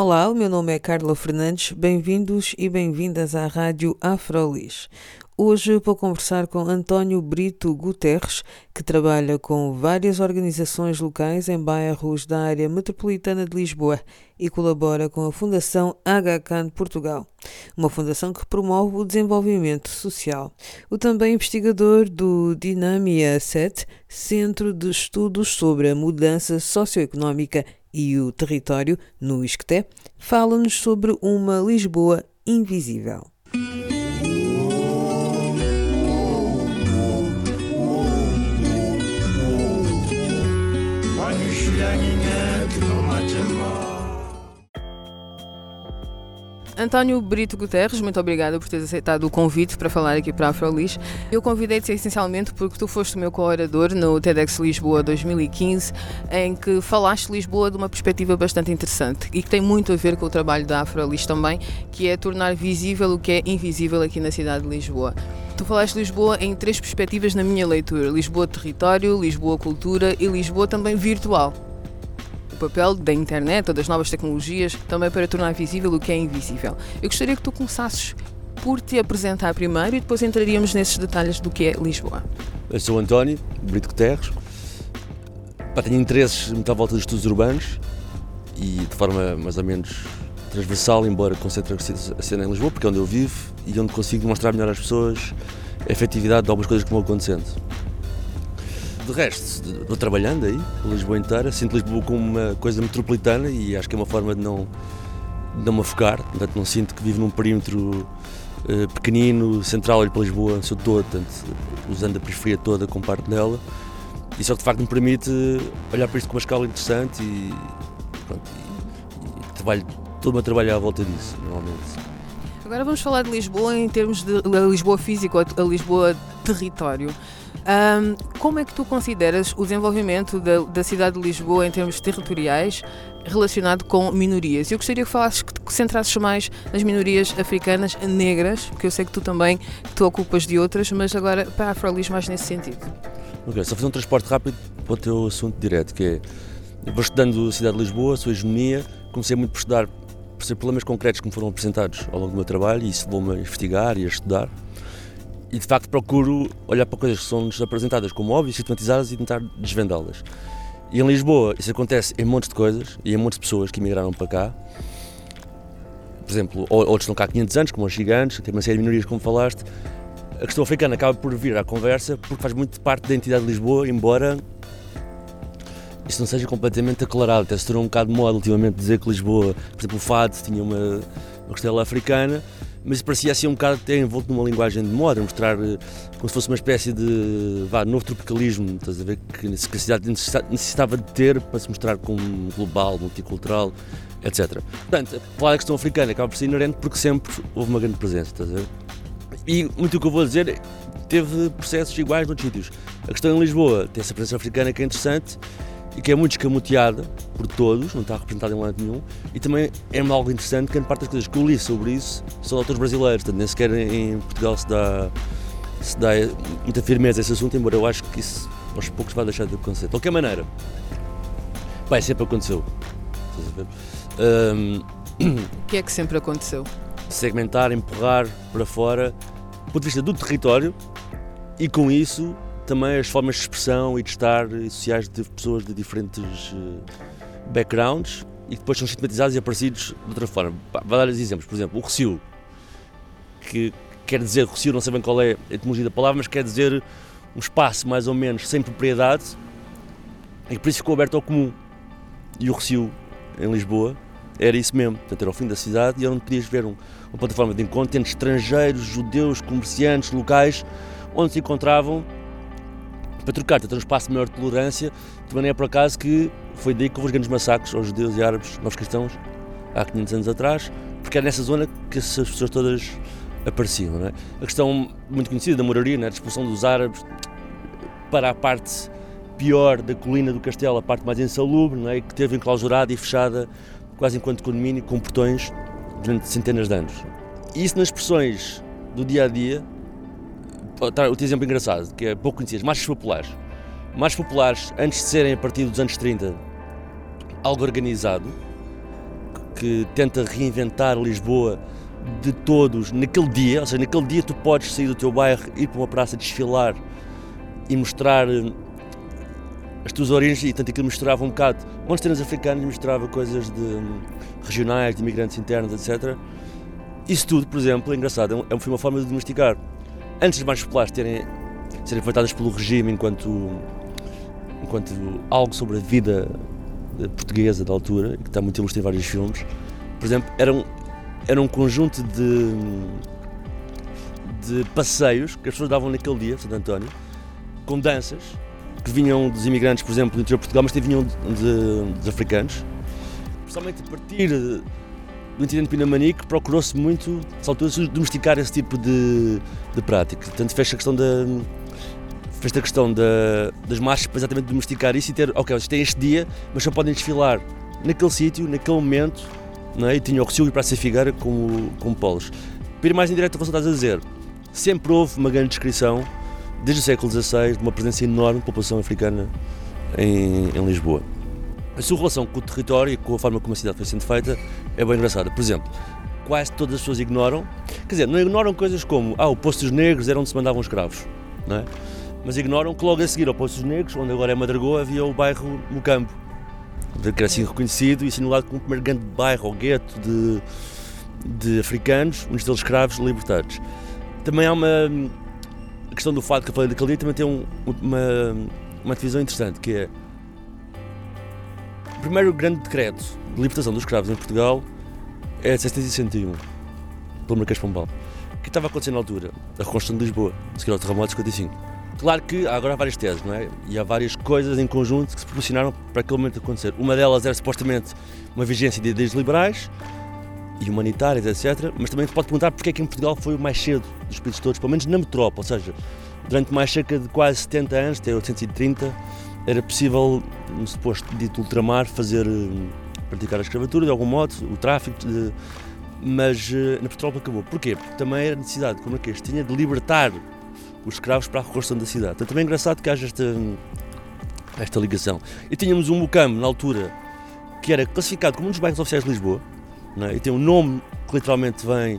Olá, o meu nome é Carla Fernandes. Bem-vindos e bem-vindas à Rádio Afrolis. Hoje vou conversar com António Brito Guterres, que trabalha com várias organizações locais em bairros da área metropolitana de Lisboa e colabora com a Fundação HCAN Portugal, uma fundação que promove o desenvolvimento social. O também investigador do Dinamia 7, Centro de Estudos sobre a Mudança Socioeconómica e o Território, no ISCTE, fala-nos sobre uma Lisboa invisível. António Brito Guterres, muito obrigada por teres aceitado o convite para falar aqui para a Afrolis. Eu convidei-te essencialmente porque tu foste o meu co-orador no TEDx Lisboa 2015, em que falaste Lisboa de uma perspectiva bastante interessante e que tem muito a ver com o trabalho da Afrolis também, que é tornar visível o que é invisível aqui na cidade de Lisboa. Tu falaste Lisboa em três perspectivas na minha leitura: Lisboa território, Lisboa cultura e Lisboa também virtual papel da internet ou das novas tecnologias também para tornar visível o que é invisível. Eu gostaria que tu começasses por te apresentar primeiro e depois entraríamos nesses detalhes do que é Lisboa. Eu sou António Brito Guterres, tenho interesses muito à volta dos estudos urbanos e de forma mais ou menos transversal, embora concentre a cena em Lisboa, porque é onde eu vivo e onde consigo mostrar melhor às pessoas a efetividade de algumas coisas que vão acontecendo de resto, estou trabalhando aí, Lisboa inteira, sinto Lisboa como uma coisa metropolitana e acho que é uma forma de não, de não me afogar, portanto não sinto que vivo num perímetro uh, pequenino, central, olho para Lisboa, seu todo, portanto, usando a periferia toda com parte dela, e só de facto me permite olhar para isto com uma escala interessante e, pronto, e, e trabalho, todo o meu trabalho é à volta disso, normalmente. Agora vamos falar de Lisboa em termos de Lisboa físico, a Lisboa território. Um, como é que tu consideras o desenvolvimento da, da, cidade de Lisboa em termos territoriais relacionado com minorias? Eu gostaria que falasses que te centrasses mais nas minorias africanas negras, porque eu sei que tu também te ocupas de outras, mas agora para a Afrolis mais nesse sentido. Ok, só fazer um transporte rápido para o teu assunto direto, que é, eu vou estudando a cidade de Lisboa, a sua hegemonia, comecei muito por estudar, por ser problemas concretos que me foram apresentados ao longo do meu trabalho e isso levou-me a investigar e a estudar e de facto procuro olhar para coisas que são-nos apresentadas como óbvias, sistematizadas e tentar desvendá-las. E em Lisboa isso acontece em montes de coisas e em montes de pessoas que emigraram para cá. Por exemplo, outros estão cá há 500 anos, como os gigantes, tem uma série de minorias, como falaste. A questão africana acaba por vir à conversa porque faz muito parte da identidade de Lisboa, embora isso não seja completamente aclarado. Até se tornou um bocado moda ultimamente dizer que Lisboa, por exemplo, o Fado tinha uma, uma costela africana mas parecia assim um bocado até envolto numa linguagem de moda, mostrar eh, como se fosse uma espécie de vá, novo tropicalismo, estás a ver, que a cidade necessitava de ter para se mostrar como global, multicultural, etc. Portanto, falar da questão africana acaba por ser inerente porque sempre houve uma grande presença, estás a ver? E muito o que eu vou dizer teve processos iguais noutros sítios. A questão em Lisboa tem essa presença africana que é interessante e que é muito escamoteada por todos, não está representada em lado nenhum, e também é algo interessante que grande parte das coisas que eu li sobre isso são autores brasileiros, portanto, nem sequer em Portugal se dá, se dá muita firmeza a esse assunto, embora eu acho que isso aos poucos vai deixar de acontecer. De qualquer maneira, bem, sempre aconteceu. Um, o que é que sempre aconteceu? Segmentar, empurrar para fora, do ponto de vista do território, e com isso também as formas de expressão e de estar sociais de pessoas de diferentes uh, backgrounds e depois são sistematizados e aparecidos de outra forma. Vou dar-lhes exemplos. Por exemplo, o Recio, que quer dizer, Recio, não sei bem qual é a etimologia da palavra, mas quer dizer um espaço mais ou menos sem propriedade e por isso ficou aberto ao comum. E o Recio, em Lisboa, era isso mesmo. Portanto, era o fim da cidade e onde podias ver um, uma plataforma de encontro estrangeiros, judeus, comerciantes, locais, onde se encontravam para trocar, ter um espaço de maior tolerância, também não é por acaso que foi daí que houve os grandes massacres aos judeus e árabes, aos cristãos, há 500 anos atrás, porque era nessa zona que essas pessoas todas apareciam. É? A questão muito conhecida da moraria, né? a expulsão dos árabes para a parte pior da colina do castelo, a parte mais insalubre, é? que teve enclausurada e fechada quase enquanto condomínio, com portões durante centenas de anos. E isso nas expressões do dia a dia, outro exemplo engraçado, que é pouco conhecido, marchas populares. Marchas populares, antes de serem a partir dos anos 30 algo organizado, que tenta reinventar Lisboa de todos naquele dia, ou seja, naquele dia tu podes sair do teu bairro, ir para uma praça, desfilar e mostrar eh, as tuas origens e tanto aquilo misturava um bocado montes cenas africanas, misturava coisas de hum, regionais, de imigrantes internos, etc. Isso tudo, por exemplo, é engraçado, é, foi uma forma de domesticar. Antes das mais populares terem, serem afetadas pelo regime enquanto, enquanto algo sobre a vida portuguesa da altura, que está muito ilustrado em vários filmes, por exemplo, era um, era um conjunto de, de passeios que as pessoas davam naquele dia, Santo António, com danças que vinham dos imigrantes, por exemplo, do interior de Portugal, mas também vinham de, de, dos africanos. Principalmente a partir do incidente Pinamanique, procurou-se muito, nessa altura, domesticar esse tipo de, de prática. Portanto, fez a questão da fez a questão da, das marchas para exatamente domesticar isso e ter, ok, eles têm este dia, mas só podem desfilar naquele sítio, naquele momento, não é? e tinha o Recio e Praça Figueira como, como polos. Para ir mais em direto ao que estás a dizer, sempre houve uma grande descrição, desde o século XVI, de uma presença enorme de população africana em, em Lisboa. A sua relação com o território e com a forma como a cidade foi sendo feita é bem engraçada. Por exemplo, quase todas as pessoas ignoram, quer dizer, não ignoram coisas como, ah, o Posto dos Negros era onde se mandavam escravos, não é? mas ignoram que logo a seguir ao Poço dos Negros, onde agora é Madragoa, havia o bairro no campo, que era assim reconhecido e assinalado como o primeiro grande bairro ou gueto de, de africanos, muitos deles escravos libertados. Também há uma a questão do fato que eu falei daquele dia, também tem um, uma, uma divisão interessante, que é o primeiro grande decreto de libertação dos escravos em Portugal é de 761, pelo Marquês Pombal. O que estava acontecendo na altura? A reconstrução de Lisboa, a seguir ao terremoto de 55. Claro que agora há várias teses, não é? E há várias coisas em conjunto que se proporcionaram para aquele momento acontecer. Uma delas era supostamente uma vigência de ideias liberais e humanitárias, etc. Mas também se pode perguntar porque é que em Portugal foi o mais cedo dos países todos, pelo menos na metrópole, ou seja, durante mais cerca de quase 70 anos, até 830, era possível, no suposto dito ultramar, fazer, eh, praticar a escravatura de algum modo, o tráfico, de, mas eh, na metrópole acabou. Porquê? Porque também era necessidade, como é que este tinha, de libertar os escravos para a reconstrução da cidade. Então também é engraçado que haja esta, esta ligação. E tínhamos um Mucamo, na altura, que era classificado como um dos bairros oficiais de Lisboa, é? e tem um nome que literalmente vem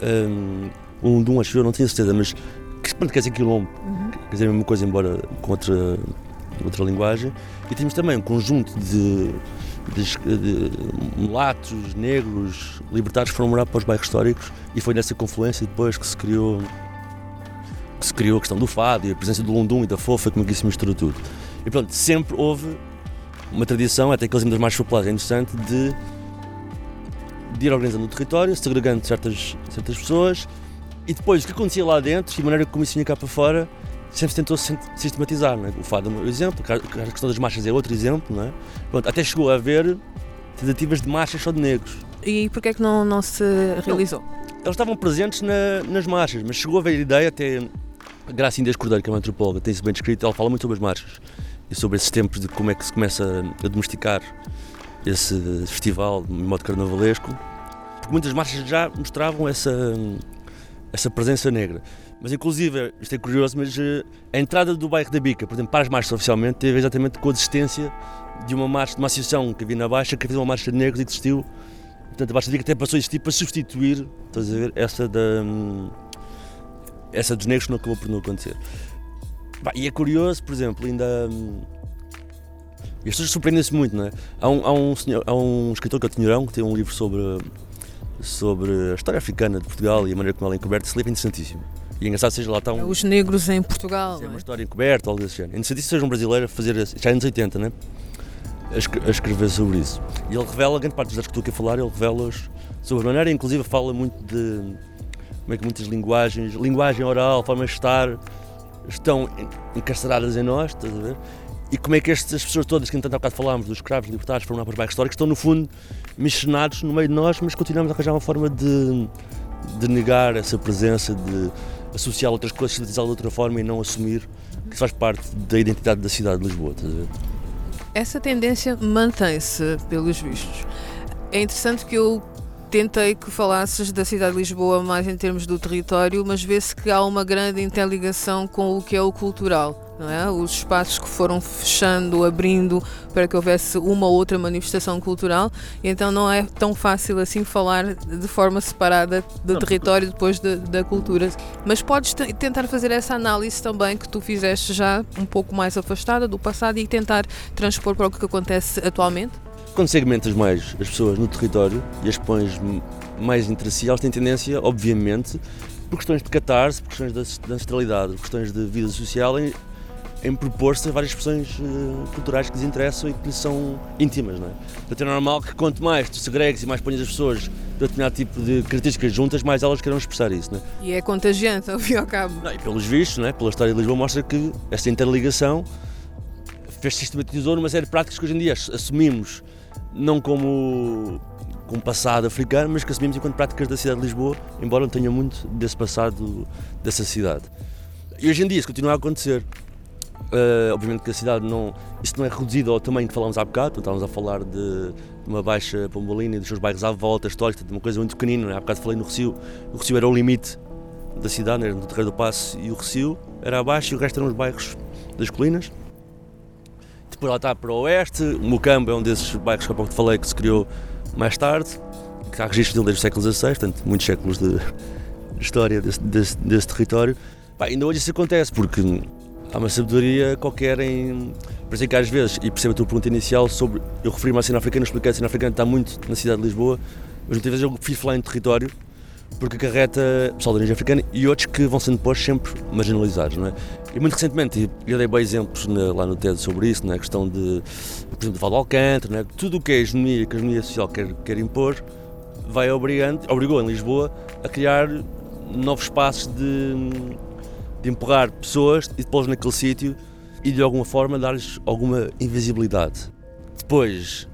um, um de um acho eu, não tenho certeza, mas que quer dizer quilombo, uhum. quer dizer a mesma coisa, embora com outra, outra linguagem. E temos também um conjunto de, de, de mulatos, negros, libertários que foram morar para os bairros históricos e foi nessa confluência depois que se criou que se criou a questão do fado e a presença do lundum e da fofa, como é que isso misturou tudo. E pronto, sempre houve uma tradição, até aqueles ainda mais populares, é interessante, de, de ir organizando o território, segregando certas, certas pessoas e depois o que acontecia lá dentro e a maneira como isso vinha cá para fora sempre se tentou sistematizar. Não é? O fado é um exemplo, a questão das marchas é outro exemplo. Não é? Pronto, até chegou a haver tentativas de marchas só de negros. E porquê é que não, não se realizou? Não, eles estavam presentes na, nas marchas, mas chegou a haver ideia até Graça Cordeiro, que é uma antropóloga, tem isso bem descrito, ela fala muito sobre as marchas e sobre esses tempos de como é que se começa a domesticar esse festival de modo carnavalesco, porque muitas marchas já mostravam essa, essa presença negra. Mas inclusive, isto é curioso, mas eh, a entrada do bairro da Bica, por exemplo, para as marchas oficialmente, teve exatamente com a existência de uma marcha, de uma associação que havia na Baixa, que havia uma marcha de negros e desistiu. Portanto, a Baixa da Bica até passou a existir para substituir, estás a ver, essa da hum, essa dos negros não acabou por não acontecer. E é curioso, por exemplo, ainda. Hum, e as pessoas surpreendem-se muito, não é? Há um, há, um senhor, há um escritor que é o Tinhorão, que tem um livro sobre, sobre a história africana de Portugal e a maneira como ela é encoberta. Esse livro é interessantíssimo. E é engraçado seja lá um. Os negros em Portugal. É uma história encoberta, algo desse género. É interessantíssimo seja um brasileiro a fazer. Já é anos 80, né? A, escrever sobre isso. E ele revela, grande parte dos dados que estou aqui a falar, ele revela-os sobre a maneira, inclusive fala muito de como é que muitas linguagens, linguagem oral, forma de estar, estão encarceradas em nós, estás a ver? E como é que estas pessoas todas que, entanto, há bocado falámos, dos escravos libertários, foram lá para os bairros históricos, estão, no fundo, missionados no meio de nós, mas continuamos a arranjar uma forma de, de negar essa presença, de associar outras coisas, sintetizá-la de outra forma e não assumir que faz parte da identidade da cidade de Lisboa. Estás a ver? Essa tendência mantém-se, pelos vistos. É interessante que eu tentei que falasses da cidade de Lisboa mais em termos do território, mas vê-se que há uma grande interligação com o que é o cultural. Não é? Os espaços que foram fechando, abrindo para que houvesse uma ou outra manifestação cultural, e então não é tão fácil assim falar de forma separada do não, território depois de, da cultura. Mas podes tentar fazer essa análise também que tu fizeste já um pouco mais afastada do passado e tentar transpor para o que acontece atualmente? Quando segmentas mais as pessoas no território e as pões mais entre si, elas têm tendência, obviamente, por questões de catarse, por questões de ancestralidade, por questões de vida social, em, propor-se várias expressões uh, culturais que lhes interessam e que lhes são íntimas. Não é? Portanto, é normal que quanto mais tu segregues e mais ponhas as pessoas de determinado tipo de características juntas, mais elas queiram expressar isso. Não é? E é contagiante, ao fim e ao cabo. Não, e pelos vistos, não é? pela história de Lisboa, mostra que esta interligação fez sistematizou numa série de práticas que hoje em dia assumimos não como com passado africano, mas que assumimos enquanto práticas da cidade de Lisboa, embora não tenha muito desse passado dessa cidade. E hoje em dia isso continua a acontecer. Uh, obviamente que a cidade não. Isso não é reduzido ao tamanho que falámos há bocado, estávamos a falar de, uma baixa Pombolina e dos seus bairros à volta, histórica, de uma coisa muito pequenina. É? Há bocado falei no Recio, o Recio era o limite da cidade, era no Terreiro do Passo e o Recio era abaixo e o resto eram os bairros das colinas. Depois lá está para o oeste, o Mocambo é um desses bairros que há pouco te falei que se criou mais tarde, que há registros dele desde o século XVI, portanto, muitos séculos de história desse, desse, desse território. Pá, ainda hoje isso acontece, porque há uma sabedoria qualquer em. É que às vezes, e percebo a tua pergunta inicial sobre. Eu referi-me à cena africana, expliquei a cena africana está muito na cidade de Lisboa, mas muitas vezes eu prefiro falar em território porque acarreta pessoal de origem africana e outros que vão sendo depois sempre marginalizados, não é? E muito recentemente, eu dei bem exemplos na, lá no TED sobre isso, na questão de, por exemplo, de Valdo Alcântara, é? tudo o que é hegemonia que a hegemonia social quer, quer impor, vai obrigando, obrigou em Lisboa a criar novos espaços de, de empurrar pessoas e depois naquele sítio e de alguma forma dar-lhes alguma invisibilidade. Depois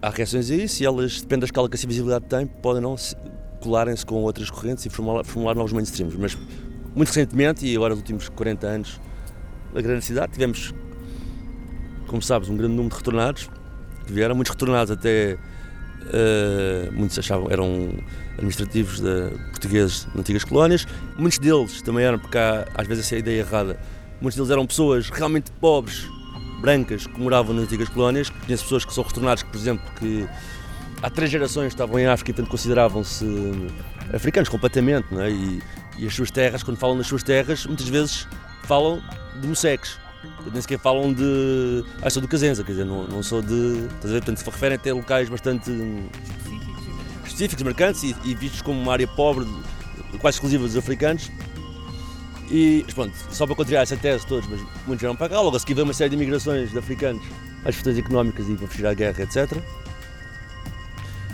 há reações a isso e elas, depende da escala que essa invisibilidade tem, podem não colarem-se com outras correntes e formular, formular novos mainstreams. Mas muito recentemente, e agora nos últimos 40 anos, na grande cidade, tivemos, como sabes, um grande número de retornados que vieram, muitos retornados até, uh, muitos achavam eram administrativos de, portugueses de antigas colónias, muitos deles também eram, porque há às vezes essa é a ideia errada, muitos deles eram pessoas realmente pobres, brancas, que moravam nas antigas colónias, conheço pessoas que são retornados, por exemplo, que há três gerações estavam em África e portanto consideravam-se africanos completamente, não é? E, e, as suas terras, quando falam nas suas terras, muitas vezes falam de moseques. Nem sequer falam de. Ah, sou do Casenza, quer dizer, não, não sou de. Estás a ver? Portanto, se referem a ter locais bastante específicos, marcantes e, e vistos como uma área pobre, quase exclusiva dos africanos. E, pronto, só para contrariar essa tese todos, mas muitos vieram para cá. Logo a seguir veio uma série de imigrações de africanos às questões económicas e para fugir à guerra, etc.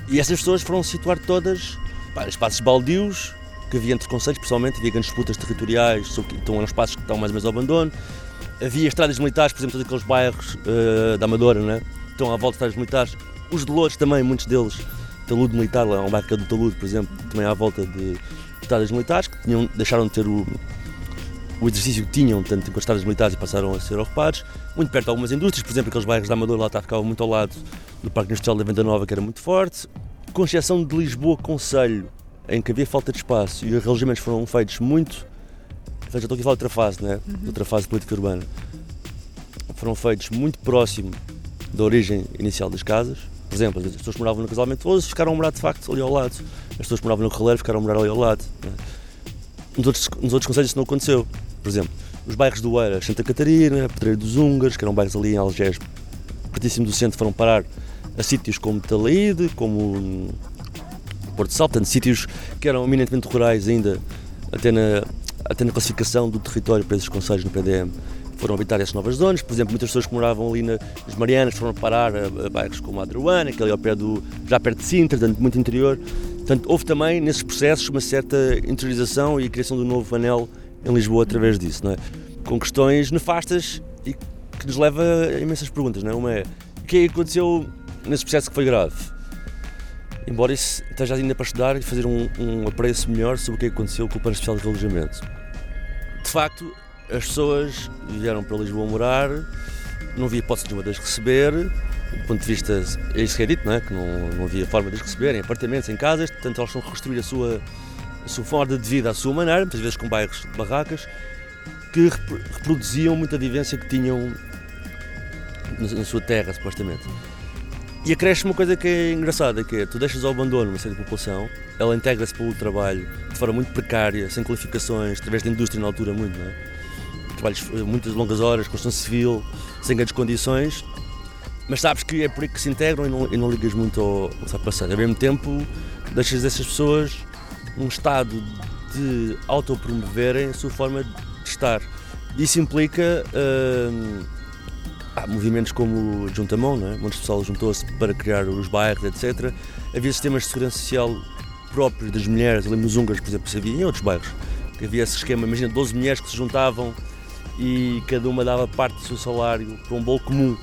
E essas pessoas foram se situar todas pá, espaços baldios, que havia entre conselhos, pessoalmente, havia grandes disputas territoriais, sobre, então eram espaços que estão mais ou menos ao abandono. Havia estradas militares, por exemplo, aqueles bairros uh, da Amadora, né? estão à volta de estradas militares. Os de Lourdes também, muitos deles, talude militar, lá um bairro do talude, por exemplo, também à volta de estradas militares, que tinham, deixaram de ter o, o exercício que tinham, tanto com as estradas militares e passaram a ser ocupados. Muito perto de algumas indústrias, por exemplo, aqueles bairros da Amadora lá ficavam muito ao lado do Parque Industrial da Venda Nova, que era muito forte. Com exceção de Lisboa Conselho, em que havia falta de espaço e os relojamentos foram feitos muito. Seja, estou aqui a falar de outra fase, né? Uhum. outra fase de política urbana. Foram feitos muito próximo da origem inicial das casas. Por exemplo, as pessoas que moravam no Casal Mentoso ficaram a morar de facto ali ao lado. As pessoas que moravam no Correio ficaram a morar ali ao lado. Né? Nos, outros, nos outros conselhos isso não aconteceu. Por exemplo, os bairros do Eiras, Santa Catarina, Pedreiro dos Húngaros, que eram bairros ali em Algés, pertíssimo do centro, foram parar a sítios como Talaíde, como Porto Salto, portanto, sítios que eram eminentemente rurais ainda, até na, até na classificação do território para esses conselhos no PDM, foram habitar essas novas zonas. Por exemplo, muitas pessoas que moravam ali nas Marianas foram parar a, a bairros como a Adruana, que é ali ao pé do, já perto de Sintra, portanto, muito interior. Portanto, houve também nesses processos uma certa interiorização e a criação um novo anel em Lisboa através disso. Não é? com questões nefastas e que nos leva a imensas perguntas. Não é? Uma é o que é que aconteceu nesse processo que foi grave? Embora isso esteja ainda para estudar e fazer um, um apreço melhor sobre o que aconteceu com o plano especial de alojamento. De facto, as pessoas vieram para Lisboa morar, não havia hipótese nenhuma de as receber, do ponto de vista, é isso que é dito, não é? que não, não havia forma de as receber em apartamentos, em casas, portanto elas estão a reconstruir a sua, a sua forma de vida à sua maneira, muitas vezes com bairros de barracas, que reproduziam muita vivência que tinham na sua terra, supostamente. E acresce uma coisa que é engraçada, que é tu deixas ao abandono uma série de população, ela integra-se pelo trabalho de forma muito precária, sem qualificações, através da indústria na altura muito, não é? Trabalhos muitas longas horas, construção civil, sem grandes condições, mas sabes que é por aí que se integram e não, e não ligas muito ao, ao que está passando. Ao mesmo tempo, deixas essas pessoas num estado de autopromoverem a sua forma de estar. Isso implica uh, há movimentos como Juntamão, não é? onde o pessoal juntou-se para criar os bairros, etc. Havia sistemas de segurança social próprios das mulheres, ali nos húngaros, por exemplo, se havia em outros bairros, que havia esse esquema, imagina 12 mulheres que se juntavam e cada uma dava parte do seu salário para um bolo comum,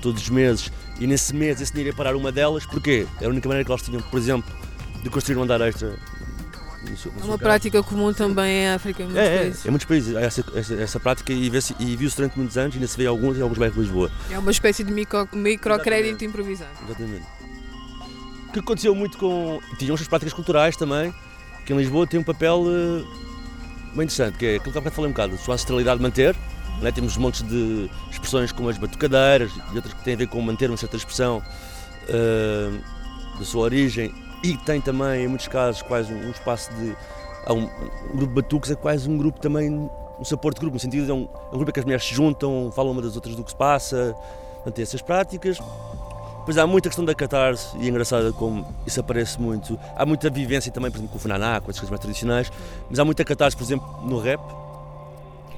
todos os meses, e nesse mês esse dinheiro ia parar uma delas, porquê? Era a única maneira que elas tinham, por exemplo, de construir um andar extra é uma prática comum também em África, em muitos é, países. É, em muitos países há essa, essa, essa prática e, e viu-se durante muitos anos e ainda se vê alguns em alguns bairros de Lisboa. É uma espécie de micro, microcrédito improvisado. Exatamente. O que aconteceu muito com. Tinham as práticas culturais também, que em Lisboa tem um papel uh, bem interessante, que é aquilo que eu falei um bocado, a sua ancestralidade manter. Né? Temos montes de expressões como as batucadeiras e outras que têm a ver com manter uma certa expressão uh, da sua origem e tem também, em muitos casos, quase um, um espaço de. Um, um, grupo de batuques é quase um grupo também, um suporte de grupo, no sentido de é um, é um grupo em que as mulheres se juntam, falam uma das outras do que se passa, mantém essas práticas. Depois há muita questão da catarse e é engraçado como isso aparece muito. Há muita vivência também, por exemplo, com o Funaná, com as coisas mais tradicionais, mas há muita catarse, por exemplo, no rap.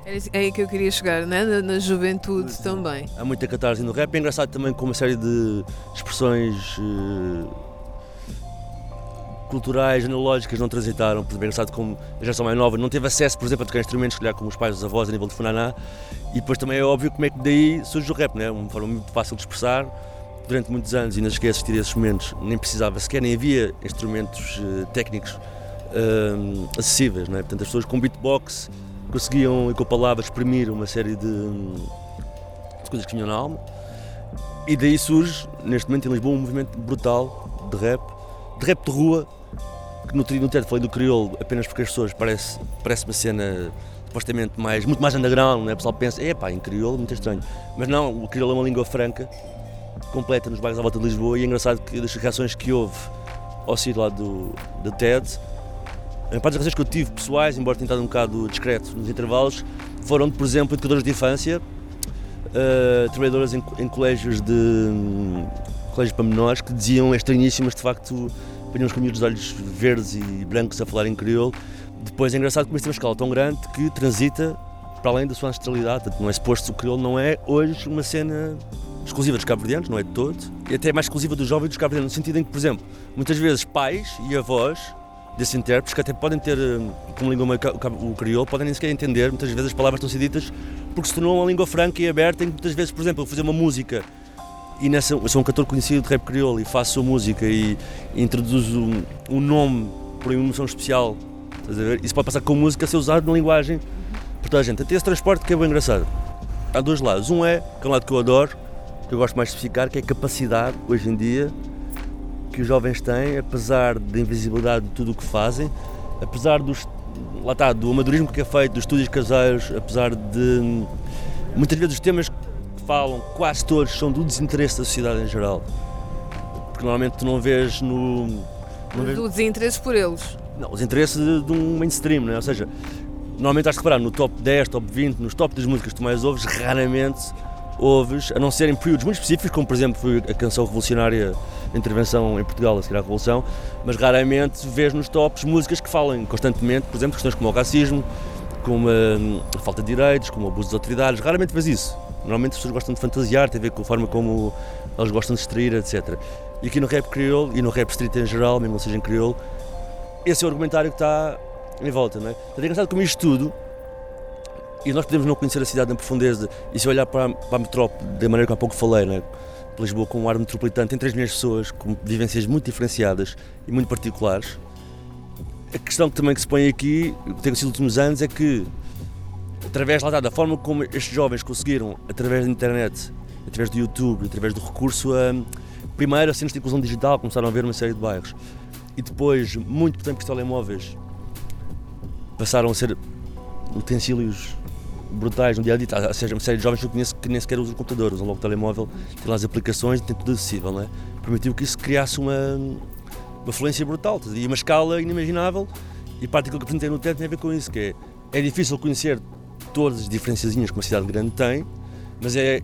É aí que eu queria chegar, né? na, na juventude Sim. também. Há muita catarse no rap. É engraçado também com uma série de expressões. Uh, culturais, analógicas não transitaram, por engraçado como a geração mais nova não teve acesso, por exemplo, a tocar instrumentos, calhar como os pais, os avós, a nível de funaná, e depois também é óbvio como é que daí surge o rap, né? uma forma muito fácil de expressar, durante muitos anos, e não esqueço assistir a esses momentos, nem precisava sequer, nem havia instrumentos uh, técnicos uh, acessíveis, né? portanto as pessoas com beatbox conseguiam, e com palavras, exprimir uma série de, de coisas que tinham na alma, e daí surge, neste momento em Lisboa, um movimento brutal de rap, de rap de rua, no, no teto falei do crioulo apenas porque as pessoas parece, parece uma cena supostamente mais, muito mais underground, né? o pessoal pensa, é pá, em crioulo, muito estranho. Mas não, o crioulo é uma língua franca, completa nos bairros à volta de Lisboa e é engraçado que das reações que houve ao sair lá do, do TED, a parte das reações que eu tive pessoais, embora tenha estado um bocado discreto nos intervalos, foram por exemplo, educadoras de infância, uh, trabalhadoras em, em colégios de um, colégios para menores que diziam estranhíssimas de facto apanhamos com miúdos olhos verdes e brancos a falar em crioulo. Depois é engraçado que tem uma escala tão grande que transita para além da sua ancestralidade. Não é suposto o crioulo não é hoje uma cena exclusiva dos cabo-verdianos, não é de todo, e até mais exclusiva dos jovens dos cabo-verdianos, no sentido em que, por exemplo, muitas vezes pais e avós desses intérpretes que até podem ter hum, como língua o crioulo, podem nem sequer entender, muitas vezes as palavras estão ser ditas porque se tornou uma língua franca e aberta em que muitas vezes, por exemplo, fazer uma música e nessa, sou um cantor conhecido de rap crioulo e faço música e introduzo um, um nome por uma emoção especial, estás a ver? Isso pode passar com música a ser usado na linguagem por toda a gente. Até esse transporte que é bem engraçado. Há dois lados. Um é, que é um lado que eu adoro, que eu gosto mais de especificar, que é a capacidade, hoje em dia, que os jovens têm, apesar da invisibilidade de tudo o que fazem, apesar dos, lá está, do amadorismo que é feito, dos estúdios caseiros, apesar de muitas vezes os temas falam, quase todos, são do desinteresse da sociedade em geral. Porque normalmente tu não vês no. Não vês... Do desinteresse por eles. Não, os interesses de, de um mainstream, né? ou seja, normalmente de reparar no top 10, top 20, nos top das músicas que tu mais ouves, raramente ouves, a não ser em períodos muito específicos, como por exemplo foi a canção revolucionária a intervenção em Portugal a seguir à Revolução, mas raramente vês nos tops músicas que falem constantemente, por exemplo, questões como o racismo, como a, a falta de direitos, como o abuso das autoridades, raramente vês isso. Normalmente as pessoas gostam de fantasiar, tem a ver com a forma como elas gostam de extrair, etc. E aqui no rap crioulo e no rap street em geral, mesmo seja em crioulo, esse é o argumentário que está em volta, não é? Portanto, é engraçado como isto tudo E nós podemos não conhecer a cidade na profundeza e se olhar para, para a metrópole, da maneira que há pouco falei, né? Lisboa com um ar metropolitano, tem 3 milhões de pessoas com vivências muito diferenciadas e muito particulares. A questão que também que se põe aqui, que tem sido nos últimos anos, é que através lá, da forma como estes jovens conseguiram, através da internet, através do YouTube, através do recurso a, primeiro, a de inclusão digital, começaram a ver uma série de bairros. E depois, muito tempo que os telemóveis passaram a ser utensílios brutais no dia a dia. Ou seja, uma série de jovens que eu conheço que nem sequer usam computador, usam logo o telemóvel, tem lá as aplicações tem tudo acessível. Não é? Permitiu que isso criasse uma, uma fluência brutal e uma escala inimaginável. E parte daquilo que apresentei no TED tem a ver com isso, que é, é difícil conhecer todas as diferenciazinhas que uma cidade grande tem, mas é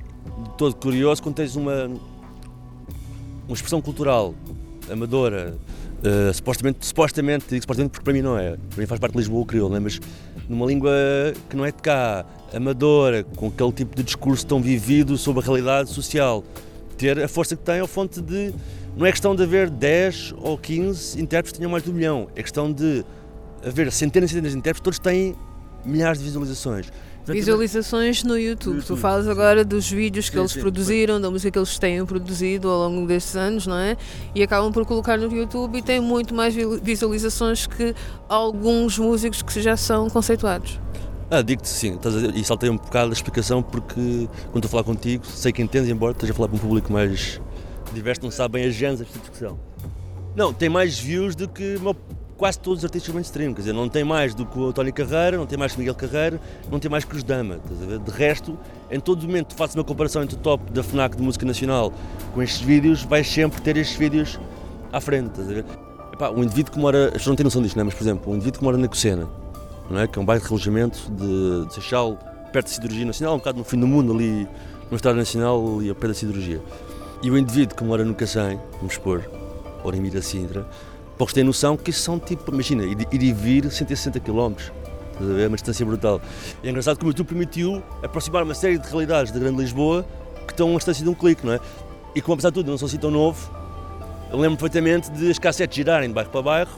todo curioso quando tens uma, uma expressão cultural amadora, uh, supostamente, supostamente, digo supostamente porque para mim não é, para mim faz parte de Lisboa o crioulo, é? mas numa língua que não é de cá, amadora, com aquele tipo de discurso tão vivido sobre a realidade social, ter a força que tem é fonte de. Não é questão de haver 10 ou 15 intérpretes que tenham mais de um milhão, é questão de haver centenas e centenas de intérpretes, todos têm milhares de visualizações. Visualizações no YouTube. YouTube. Tu falas agora dos vídeos que sim, eles sim, produziram, sim. da música que eles têm produzido ao longo destes anos, não é? E acabam por colocar no YouTube e têm muito mais visualizações que alguns músicos que já são conceituados. Ah, digo-te sim, e saltei um bocado a explicação porque quando estou a falar contigo, sei que entendes, embora esteja a falar para um público mais diverso, não sabe bem as genes desta discussão. Não, tem mais views do que quase todos os artistas mainstream, quer dizer, não tem mais do que o Tony Carreira, não tem mais que o Miguel Carreira, não tem mais que os Dama, De resto, em todo momento faço uma comparação entre o top da FNAC de música nacional com estes vídeos, vais sempre ter estes vídeos à frente, estás a ver? Epá, um indivíduo que mora, as pessoas não têm noção disto, não é? mas por exemplo, um indivíduo que mora na Cocena, não é? que é um bairro de relojamento de, de Seixal, perto da Cirurgia Nacional, um bocado no fim do mundo, ali no Estado Nacional e ao pé da Cirurgia. E o indivíduo que mora no Cacém, vamos expor, ou em Miracindra, poucos têm noção que são tipo, imagina, ir, e vir 160 km. É uma distância brutal. E é engraçado como YouTube permitiu aproximar uma série de realidades da Grande Lisboa que estão a uma distância de um clique, não é? E como apesar de tudo, não sou assim tão novo, eu lembro perfeitamente de as cassetes girarem de bairro para bairro,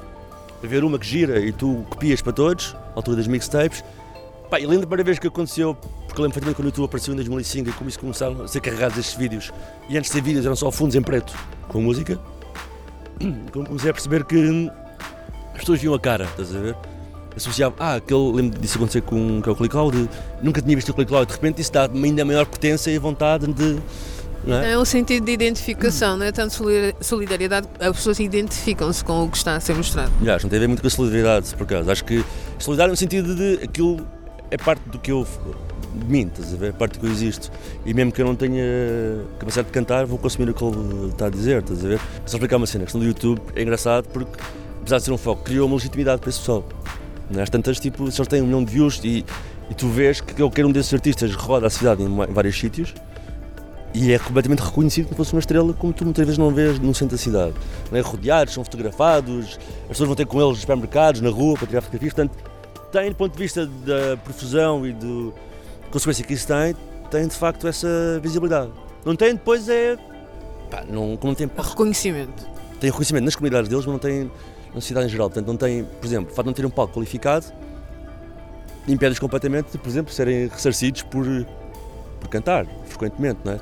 haver uma que gira e tu copias para todos, à altura das mixtapes. Pá, e lembro a primeira vez que aconteceu, porque lembro perfeitamente quando o YouTube apareceu em 2005 e como isso começaram a ser carregados estes vídeos. E antes de ter vídeos eram só fundos em preto com música comecei a perceber que as pessoas viam a cara, estás a ver? Associava, ah, aquele, lembro disso acontecer com, com o ClickCloud, nunca tinha visto o ClickCloud, de repente isso dá-me ainda maior potência e vontade de. É? é um sentido de identificação, não é tanto solidariedade, as pessoas identificam-se com o que está a ser mostrado. Já, não tem a ver muito com a solidariedade, por acaso. Acho que solidariedade no sentido de aquilo é parte do que eu de mim, estás a ver? A parte que eu existo. E mesmo que eu não tenha capacidade de cantar, vou consumir o que ele está a dizer, estás a ver? Só explicar uma cena, a questão do YouTube é engraçado porque, apesar de ser um foco, criou uma legitimidade para esse pessoal. É? Às tantas, tipo, se eles têm um milhão de views e, e tu vês que qualquer um desses artistas roda a cidade em, vários sítios, e é completamente reconhecido como fosse uma estrela, como tu muitas vezes não vês no centro da cidade. É? Rodeados, são fotografados, as pessoas vão ter com eles nos supermercados, na rua, para tirar fotografias. Portanto, tem, do ponto de vista da profusão e do, consequência que isso tem, tem de facto essa visibilidade. Não tem, depois é. Pá, não, como não tem. Reconhecimento. Tem reconhecimento nas comunidades deles, mas não tem na cidade em geral. Portanto, não tem, por exemplo, o facto de não ter um palco qualificado impede-os completamente de, por exemplo, serem ressarcidos por, por cantar frequentemente, não é?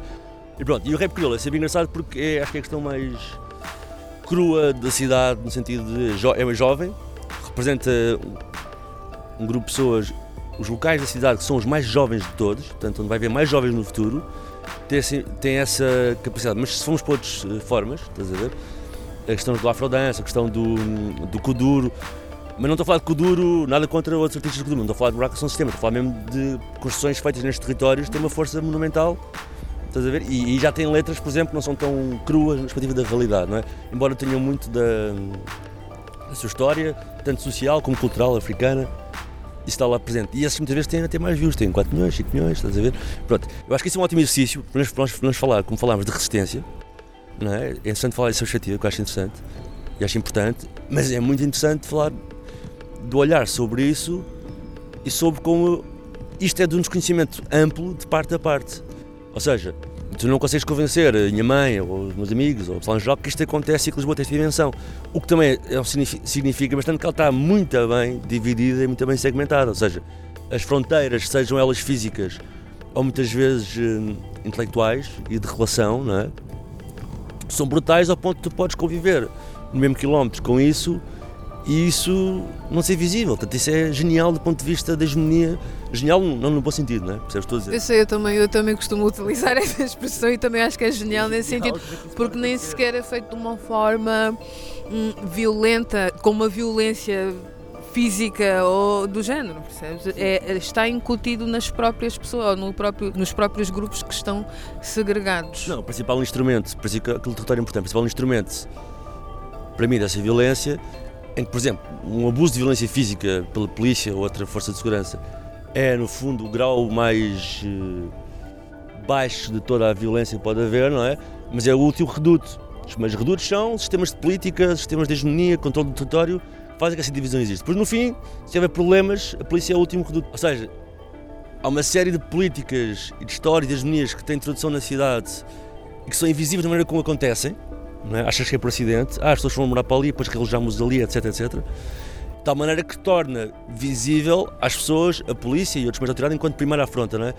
E pronto, e o rap crioulo é sempre engraçado porque é, acho que é a questão mais crua da cidade, no sentido de jo é jovem, representa um grupo de pessoas os locais da cidade que são os mais jovens de todos, portanto, onde vai haver mais jovens no futuro, tem essa capacidade. Mas se formos para outras eh, formas, estás a ver? A questão do afrodance, a questão do, do kuduro, mas não estou a falar de kuduro, nada contra outros artistas de kuduro, não estou a falar de buraco são sistema, estou a falar mesmo de construções feitas nestes territórios, tem uma força monumental, estás a ver? E, e já tem letras, por exemplo, que não são tão cruas na perspectiva da realidade, não é? Embora tenham muito da, da sua história, tanto social como cultural, africana, está lá presente. E esses muitas vezes têm até mais views, têm 4 milhões, 5 milhões, estás a ver? Pronto, eu acho que isso é um ótimo exercício para nós, nós, nós falar, como falámos, de resistência. Não é? é interessante falar dessa perspectiva, que eu acho interessante e acho importante, mas é muito interessante falar do olhar sobre isso e sobre como isto é de um desconhecimento amplo de parte a parte. Ou seja, tu não consegues convencer a minha mãe ou os meus amigos ou o pessoal que isto acontece e que Lisboa tem esta dimensão. O que também é, significa bastante que ela está muito bem dividida e muito bem segmentada. Ou seja, as fronteiras, sejam elas físicas ou muitas vezes uh, intelectuais e de relação, não é? são brutais ao ponto de tu podes conviver no mesmo quilómetro com isso e isso não ser visível. Portanto, isso é genial do ponto de vista da hegemonia. Genial não no bom sentido, não é? Percebes estou a dizer? Eu sei, eu também, eu também costumo utilizar essa expressão e também acho que é genial nesse sentido, porque nem sequer é feito de uma forma hum, violenta, com uma violência física ou do género, percebes? É, está incutido nas próprias pessoas, no próprio, nos próprios grupos que estão segregados. Não, o principal instrumento, por isso aquele território é importante, o principal instrumento para mim dessa violência, em que, por exemplo, um abuso de violência física pela polícia ou outra força de segurança é, no fundo, o grau mais uh, baixo de toda a violência que pode haver, não é? Mas é o último reduto. Mas redutos são sistemas de política, sistemas de hegemonia, controle do território, fazem que essa divisão existe. Depois, no fim, se houver problemas, a polícia é o último reduto. Ou seja, há uma série de políticas e de histórias de hegemonias que têm introdução na cidade e que são invisíveis da maneira como acontecem. Não é? Achas que é por acidente, ah, as pessoas vão morar para ali, depois relojamos ali, etc, etc. De tal maneira que torna visível às pessoas, a polícia e outros de autoridade enquanto primeira afronta, não é?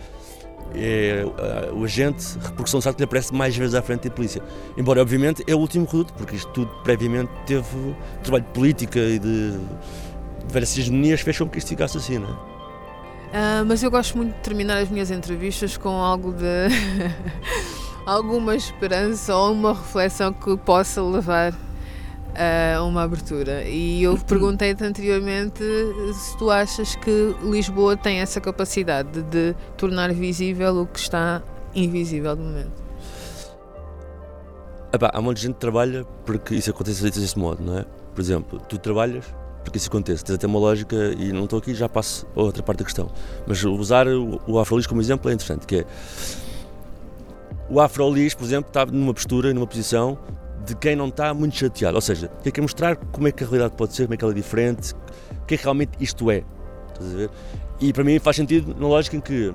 é, o agente, repercussão de facto lhe aparece mais vezes à frente da polícia. Embora, obviamente, é o último reduto, porque isto tudo previamente teve trabalho de política e de, de várias hegemonias fez com que isto ficasse assim, não é? Uh, mas eu gosto muito de terminar as minhas entrevistas com algo de. alguma esperança ou uma reflexão que possa levar a uma abertura. E eu perguntei-te anteriormente se tu achas que Lisboa tem essa capacidade de tornar visível o que está invisível de momento. Epá, há um monte de gente que trabalha porque isso acontece desse modo, não é? Por exemplo, tu trabalhas porque isso acontece, tens até uma lógica e não estou aqui, já passo a outra parte da questão. Mas usar o Afrolis como exemplo é interessante, que é o Afrolis, por exemplo, está numa postura, numa posição de quem não está muito chateado. Ou seja, quer, quer mostrar como é que a realidade pode ser, como é que ela é diferente, o que é que realmente isto é. Estás a ver? E para mim faz sentido na lógica em que,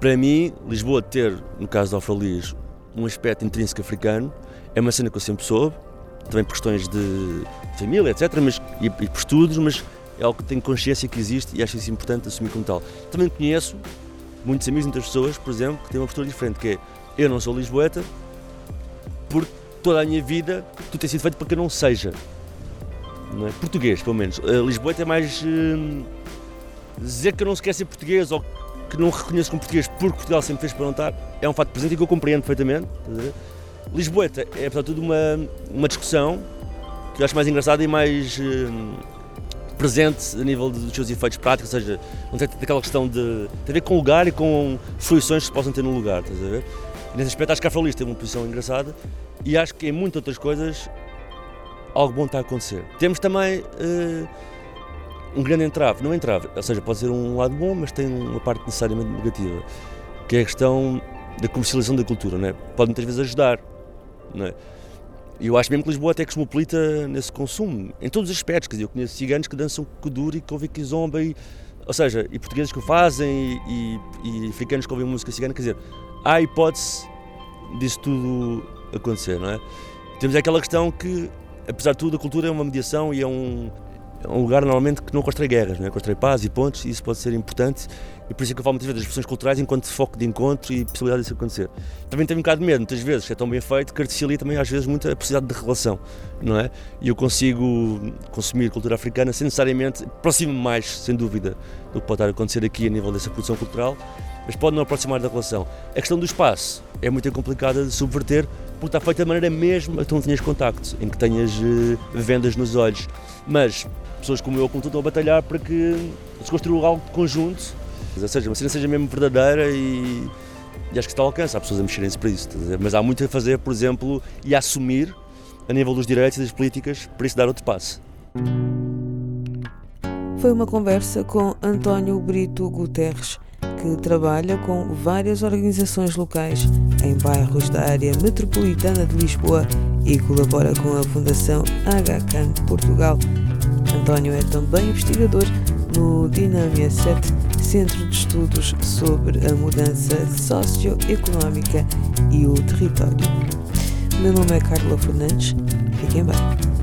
para mim, Lisboa ter, no caso do Alfralis, um aspecto intrínseco africano, é uma cena que eu sempre soube, também por questões de família, etc., mas, e, e por estudos, mas é algo que tenho consciência que existe e acho isso importante assumir como tal. Também conheço muitos amigos, muitas pessoas, por exemplo, que têm uma postura diferente, que é eu não sou lisboeta porque toda a minha vida tudo tem sido feito para que eu não seja. Não é? Português, pelo menos. Uh, Lisboa é mais. Uh, dizer que eu não se quer ser português ou que não reconheço como português porque Portugal sempre fez para não estar é um fato presente e que eu compreendo perfeitamente. Lisboeta é, apesar de tudo, uma, uma discussão que eu acho mais engraçada e mais uh, presente a nível dos seus efeitos práticos, ou seja, não tem aquela questão de. tem a ver com o lugar e com fruições que se possam ter no lugar, estás a ver? Nesse aspecto, acho que a Afrolis teve uma posição engraçada e acho que em muitas outras coisas algo bom está a acontecer. Temos também uh, um grande entrave, não entrave, ou seja, pode ser um lado bom, mas tem uma parte necessariamente negativa, que é a questão da comercialização da cultura, não é? pode muitas vezes ajudar. Não é? Eu acho mesmo que Lisboa até é cosmopolita nesse consumo, em todos os aspectos. Quer dizer, eu conheço ciganos que dançam kuduro e que ouvem kizomba, e, ou seja, e portugueses que o fazem, e, e, e africanos que ouvem música cigana. Quer dizer, há a hipótese disso tudo acontecer, não é? Temos aquela questão que, apesar de tudo, a cultura é uma mediação e é um, é um lugar normalmente que não constrói guerras, não é? constrói paz e pontos, e isso pode ser importante. E por isso é que eu falo muitas vezes das expressões culturais enquanto foco de encontro e possibilidade disso acontecer. Também tenho um bocado de medo, muitas vezes, que é tão bem feito, que articia também às vezes muita possibilidade de relação, não é? E eu consigo consumir cultura africana sem necessariamente, aproximo mais, sem dúvida, do que pode estar a acontecer aqui a nível dessa produção cultural, mas pode não aproximar da relação. A questão do espaço é muito complicada de subverter porque está feita da maneira mesmo que não tenhas contacto, em que tenhas uh, vendas nos olhos. Mas pessoas como eu, como tu, estão a batalhar para que se construa algo de conjunto, ou seja, uma cena seja mesmo verdadeira e, e acho que está ao alcance. Há pessoas a mexerem-se para isso, mas há muito a fazer, por exemplo, e a assumir a nível dos direitos e das políticas para isso dar outro passo. Foi uma conversa com António Brito Guterres que trabalha com várias organizações locais em bairros da área metropolitana de Lisboa e colabora com a Fundação HCAN Portugal. António é também investigador no Dinâmia 7, Centro de Estudos sobre a Mudança Socioeconómica e o Território. Meu nome é Carla Fernandes. Fiquem bem.